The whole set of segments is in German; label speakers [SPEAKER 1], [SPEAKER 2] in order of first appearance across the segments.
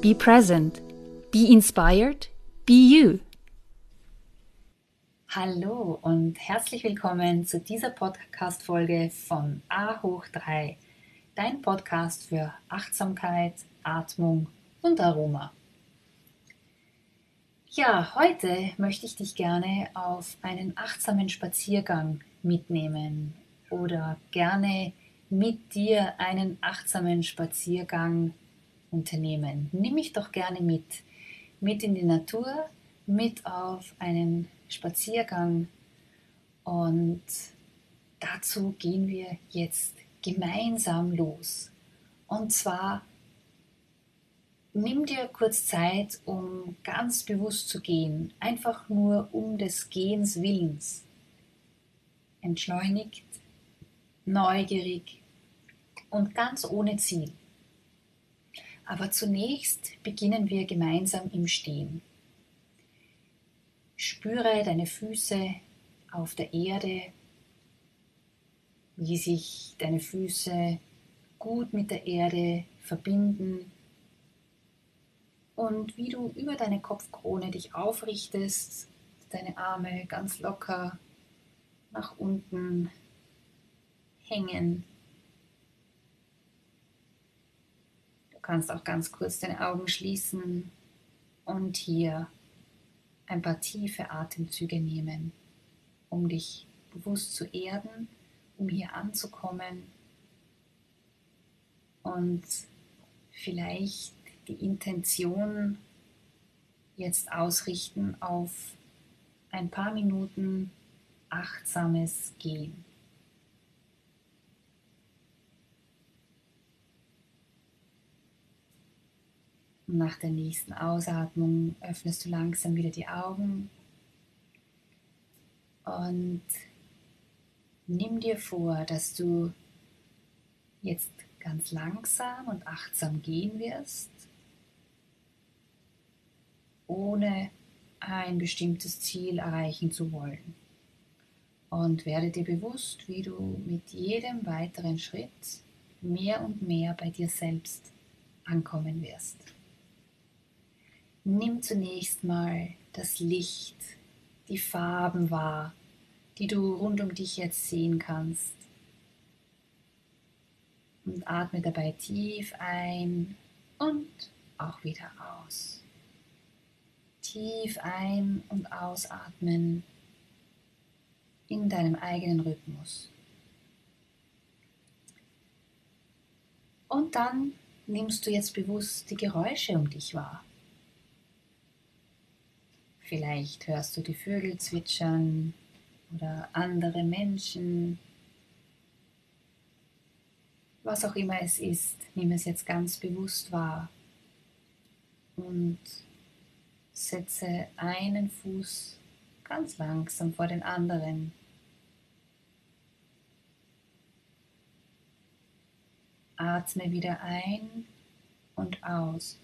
[SPEAKER 1] Be present. Be inspired. Be you. Hallo und herzlich willkommen zu dieser Podcast-Folge von A hoch 3, dein Podcast für Achtsamkeit, Atmung und Aroma. Ja, heute möchte ich dich gerne auf einen achtsamen Spaziergang mitnehmen oder gerne mit dir einen achtsamen Spaziergang unternehmen. Nimm mich doch gerne mit, mit in die Natur, mit auf einen Spaziergang und dazu gehen wir jetzt gemeinsam los. Und zwar nimm dir kurz Zeit, um ganz bewusst zu gehen, einfach nur um des Gehens Willens. Entschleunigt, neugierig und ganz ohne Ziel. Aber zunächst beginnen wir gemeinsam im Stehen. Spüre deine Füße auf der Erde, wie sich deine Füße gut mit der Erde verbinden und wie du über deine Kopfkrone dich aufrichtest, deine Arme ganz locker nach unten hängen kannst auch ganz kurz deine Augen schließen und hier ein paar tiefe Atemzüge nehmen, um dich bewusst zu erden, um hier anzukommen und vielleicht die Intention jetzt ausrichten auf ein paar Minuten achtsames Gehen. Und nach der nächsten Ausatmung öffnest du langsam wieder die Augen und nimm dir vor, dass du jetzt ganz langsam und achtsam gehen wirst, ohne ein bestimmtes Ziel erreichen zu wollen. Und werde dir bewusst, wie du mit jedem weiteren Schritt mehr und mehr bei dir selbst ankommen wirst. Nimm zunächst mal das Licht, die Farben wahr, die du rund um dich jetzt sehen kannst. Und atme dabei tief ein und auch wieder aus. Tief ein und ausatmen in deinem eigenen Rhythmus. Und dann nimmst du jetzt bewusst die Geräusche um dich wahr. Vielleicht hörst du die Vögel zwitschern oder andere Menschen. Was auch immer es ist, nimm es jetzt ganz bewusst wahr und setze einen Fuß ganz langsam vor den anderen. Atme wieder ein und aus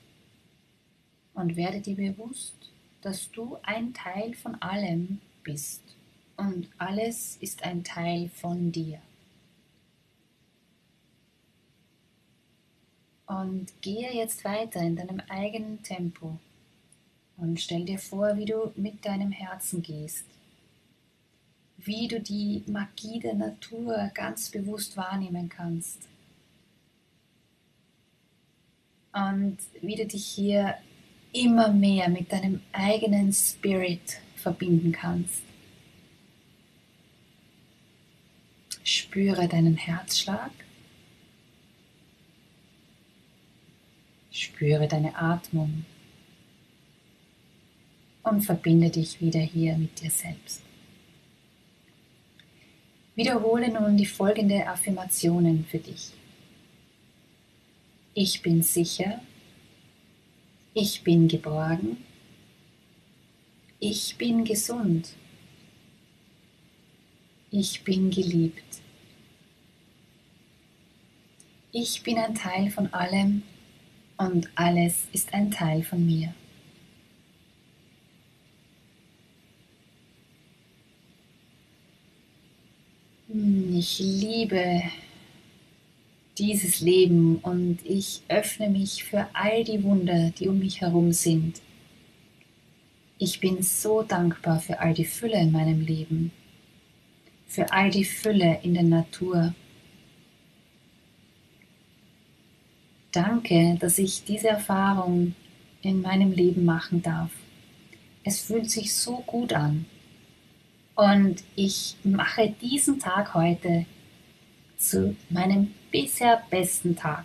[SPEAKER 1] und werde dir bewusst, dass du ein Teil von allem bist und alles ist ein Teil von dir. Und gehe jetzt weiter in deinem eigenen Tempo und stell dir vor, wie du mit deinem Herzen gehst, wie du die Magie der Natur ganz bewusst wahrnehmen kannst und wie du dich hier immer mehr mit deinem eigenen Spirit verbinden kannst. Spüre deinen Herzschlag. Spüre deine Atmung und verbinde dich wieder hier mit dir selbst. Wiederhole nun die folgenden Affirmationen für dich. Ich bin sicher, ich bin geborgen, ich bin gesund, ich bin geliebt. Ich bin ein Teil von allem und alles ist ein Teil von mir. Ich liebe dieses Leben und ich öffne mich für all die Wunder, die um mich herum sind. Ich bin so dankbar für all die Fülle in meinem Leben, für all die Fülle in der Natur. Danke, dass ich diese Erfahrung in meinem Leben machen darf. Es fühlt sich so gut an. Und ich mache diesen Tag heute zu meinem bisher besten Tag.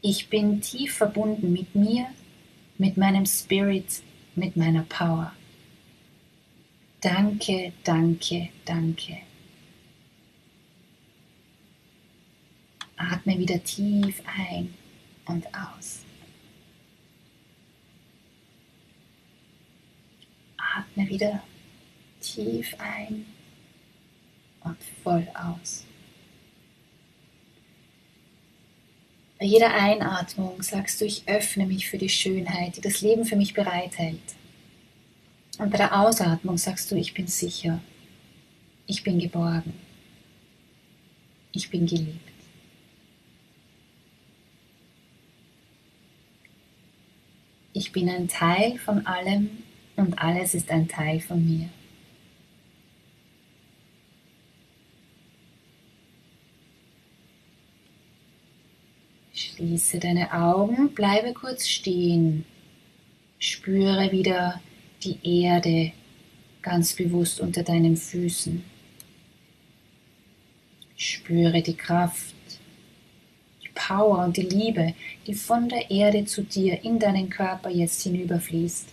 [SPEAKER 1] Ich bin tief verbunden mit mir, mit meinem Spirit, mit meiner Power. Danke, danke, danke. Atme wieder tief ein und aus. Atme wieder tief ein und voll aus. Bei jeder Einatmung sagst du, ich öffne mich für die Schönheit, die das Leben für mich bereithält. Und bei der Ausatmung sagst du, ich bin sicher, ich bin geborgen, ich bin geliebt. Ich bin ein Teil von allem und alles ist ein Teil von mir. Schließe deine Augen, bleibe kurz stehen. Spüre wieder die Erde ganz bewusst unter deinen Füßen. Spüre die Kraft, die Power und die Liebe, die von der Erde zu dir in deinen Körper jetzt hinüberfließt.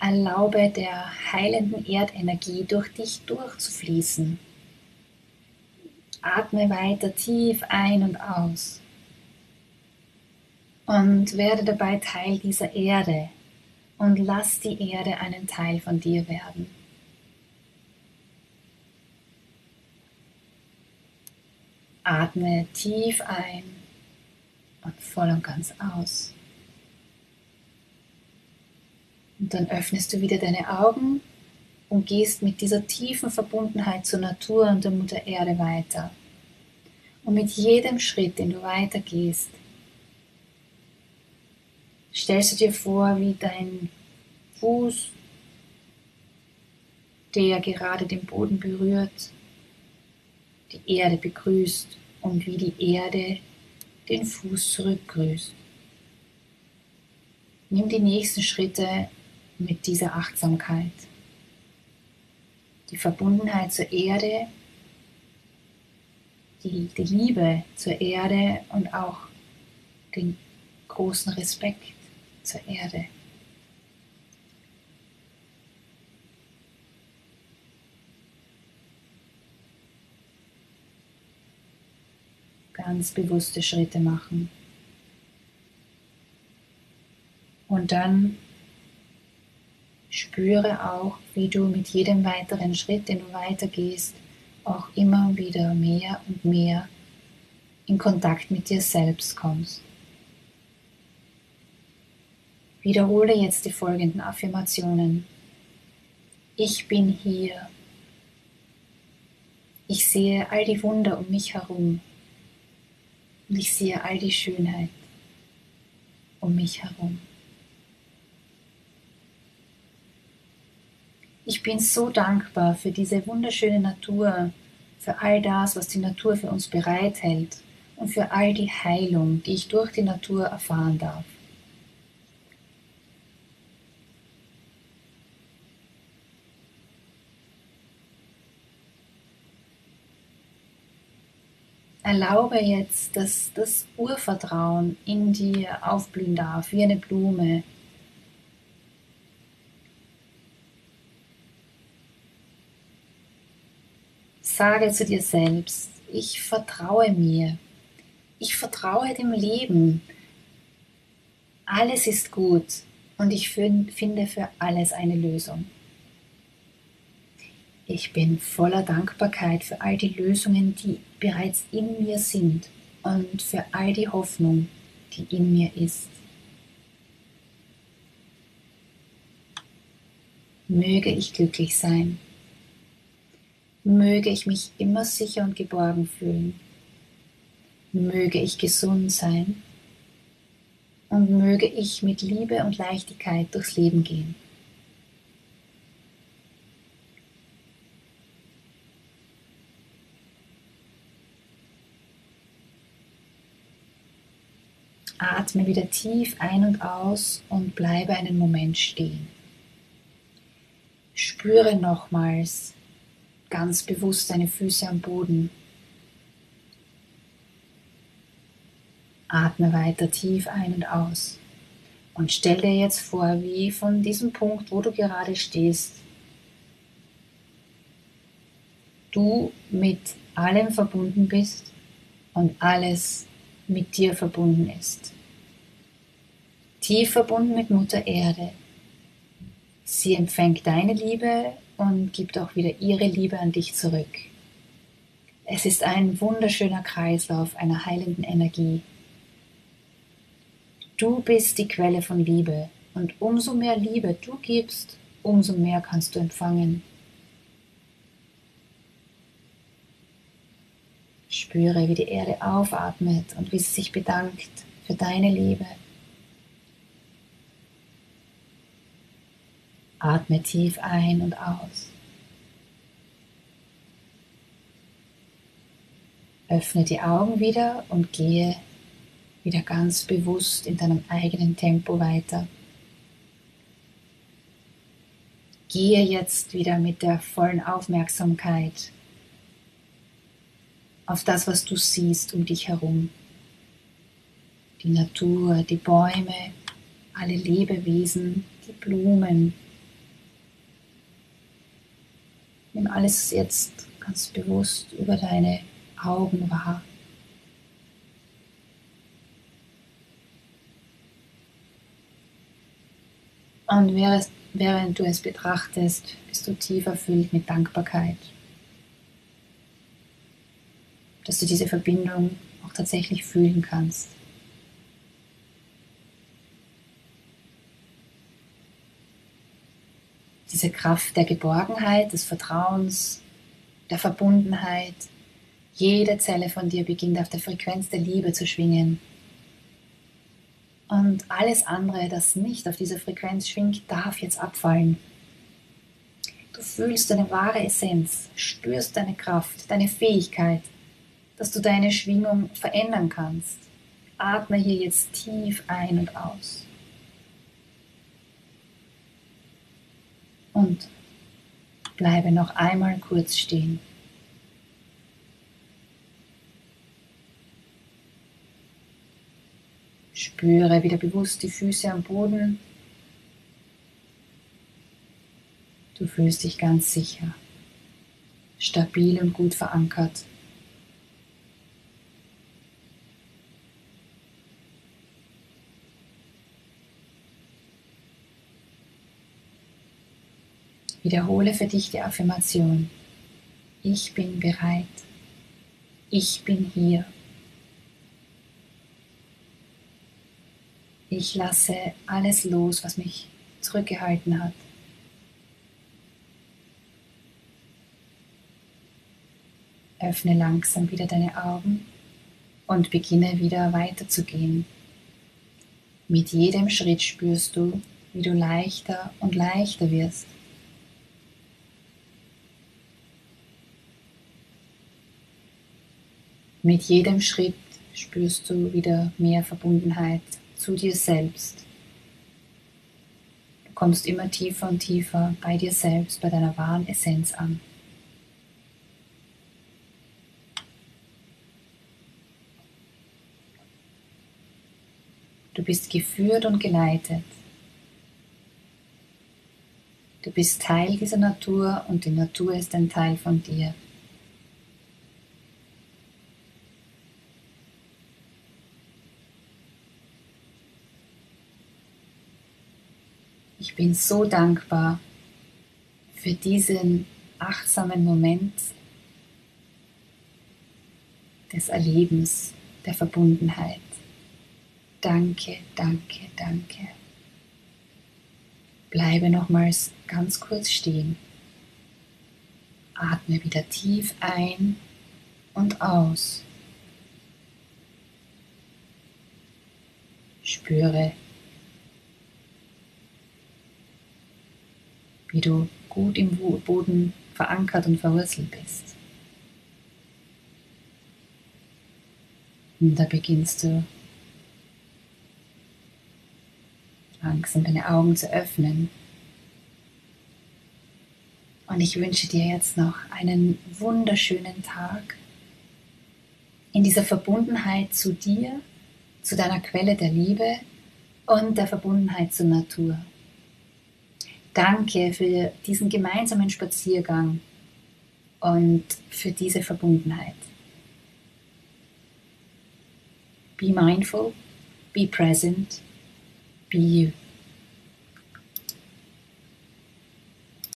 [SPEAKER 1] Erlaube der heilenden Erdenergie durch dich durchzufließen. Atme weiter tief ein und aus. Und werde dabei Teil dieser Erde und lass die Erde einen Teil von dir werden. Atme tief ein und voll und ganz aus. Und dann öffnest du wieder deine Augen und gehst mit dieser tiefen Verbundenheit zur Natur und der Mutter Erde weiter. Und mit jedem Schritt, den du weitergehst, stellst du dir vor, wie dein Fuß, der gerade den Boden berührt, die Erde begrüßt und wie die Erde den Fuß zurückgrüßt. Nimm die nächsten Schritte mit dieser Achtsamkeit die Verbundenheit zur Erde, die, die Liebe zur Erde und auch den großen Respekt zur Erde. Ganz bewusste Schritte machen. Und dann Spüre auch, wie du mit jedem weiteren Schritt, den du weitergehst, auch immer wieder mehr und mehr in Kontakt mit dir selbst kommst. Wiederhole jetzt die folgenden Affirmationen. Ich bin hier. Ich sehe all die Wunder um mich herum. Und ich sehe all die Schönheit um mich herum. Ich bin so dankbar für diese wunderschöne Natur, für all das, was die Natur für uns bereithält und für all die Heilung, die ich durch die Natur erfahren darf. Erlaube jetzt, dass das Urvertrauen in dir aufblühen darf, wie eine Blume. Sage zu dir selbst, ich vertraue mir, ich vertraue dem Leben. Alles ist gut und ich finde für alles eine Lösung. Ich bin voller Dankbarkeit für all die Lösungen, die bereits in mir sind und für all die Hoffnung, die in mir ist. Möge ich glücklich sein. Möge ich mich immer sicher und geborgen fühlen. Möge ich gesund sein und möge ich mit Liebe und Leichtigkeit durchs Leben gehen. Atme wieder tief ein und aus und bleibe einen Moment stehen. Spüre nochmals ganz bewusst deine Füße am Boden Atme weiter tief ein und aus. Und stell dir jetzt vor, wie von diesem Punkt, wo du gerade stehst, du mit allem verbunden bist und alles mit dir verbunden ist. Tief verbunden mit Mutter Erde. Sie empfängt deine Liebe und gibt auch wieder ihre Liebe an dich zurück. Es ist ein wunderschöner Kreislauf einer heilenden Energie. Du bist die Quelle von Liebe und umso mehr Liebe du gibst, umso mehr kannst du empfangen. Spüre, wie die Erde aufatmet und wie sie sich bedankt für deine Liebe. Atme tief ein und aus. Öffne die Augen wieder und gehe wieder ganz bewusst in deinem eigenen Tempo weiter. Gehe jetzt wieder mit der vollen Aufmerksamkeit auf das, was du siehst um dich herum. Die Natur, die Bäume, alle Lebewesen, die Blumen. Nimm alles jetzt ganz bewusst über deine Augen wahr. Und während du es betrachtest, bist du tief erfüllt mit Dankbarkeit, dass du diese Verbindung auch tatsächlich fühlen kannst. Diese Kraft der Geborgenheit, des Vertrauens, der Verbundenheit. Jede Zelle von dir beginnt auf der Frequenz der Liebe zu schwingen und alles andere, das nicht auf dieser Frequenz schwingt, darf jetzt abfallen. Du fühlst deine wahre Essenz, spürst deine Kraft, deine Fähigkeit, dass du deine Schwingung verändern kannst. Atme hier jetzt tief ein und aus. Und bleibe noch einmal kurz stehen. Spüre wieder bewusst die Füße am Boden. Du fühlst dich ganz sicher, stabil und gut verankert. Wiederhole für dich die Affirmation. Ich bin bereit. Ich bin hier. Ich lasse alles los, was mich zurückgehalten hat. Öffne langsam wieder deine Augen und beginne wieder weiterzugehen. Mit jedem Schritt spürst du, wie du leichter und leichter wirst. Mit jedem Schritt spürst du wieder mehr Verbundenheit zu dir selbst. Du kommst immer tiefer und tiefer bei dir selbst, bei deiner wahren Essenz an. Du bist geführt und geleitet. Du bist Teil dieser Natur und die Natur ist ein Teil von dir. Ich bin so dankbar für diesen achtsamen Moment des Erlebens, der Verbundenheit. Danke, danke, danke. Bleibe nochmals ganz kurz stehen. Atme wieder tief ein und aus. Spüre wie du gut im Boden verankert und verwurzelt bist. Und da beginnst du langsam deine Augen zu öffnen. Und ich wünsche dir jetzt noch einen wunderschönen Tag in dieser Verbundenheit zu dir, zu deiner Quelle der Liebe und der Verbundenheit zur Natur. Danke für diesen gemeinsamen Spaziergang und für diese Verbundenheit. Be mindful, be present, be you.